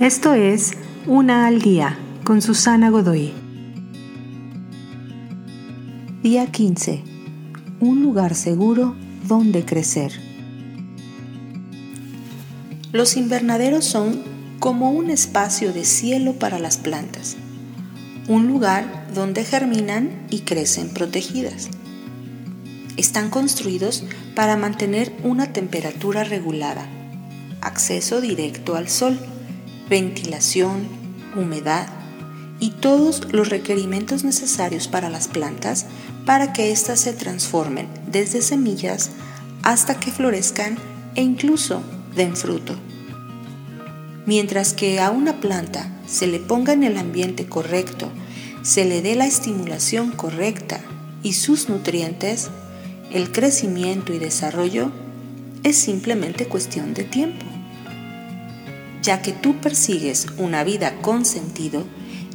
Esto es Una al Día con Susana Godoy. Día 15. Un lugar seguro donde crecer. Los invernaderos son como un espacio de cielo para las plantas, un lugar donde germinan y crecen protegidas. Están construidos para mantener una temperatura regulada, acceso directo al sol, ventilación, humedad y todos los requerimientos necesarios para las plantas para que éstas se transformen desde semillas hasta que florezcan e incluso den fruto. Mientras que a una planta se le ponga en el ambiente correcto, se le dé la estimulación correcta y sus nutrientes, el crecimiento y desarrollo es simplemente cuestión de tiempo ya que tú persigues una vida con sentido,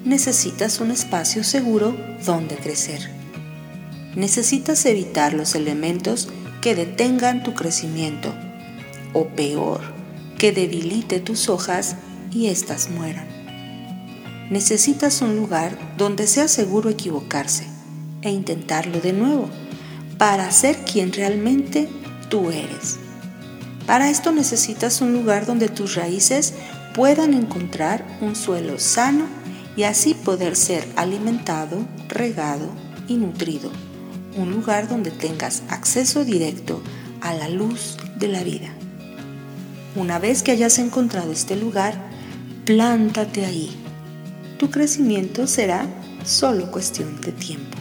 necesitas un espacio seguro donde crecer. Necesitas evitar los elementos que detengan tu crecimiento, o peor, que debilite tus hojas y éstas mueran. Necesitas un lugar donde sea seguro equivocarse e intentarlo de nuevo, para ser quien realmente tú eres. Para esto necesitas un lugar donde tus raíces puedan encontrar un suelo sano y así poder ser alimentado, regado y nutrido. Un lugar donde tengas acceso directo a la luz de la vida. Una vez que hayas encontrado este lugar, plántate ahí. Tu crecimiento será solo cuestión de tiempo.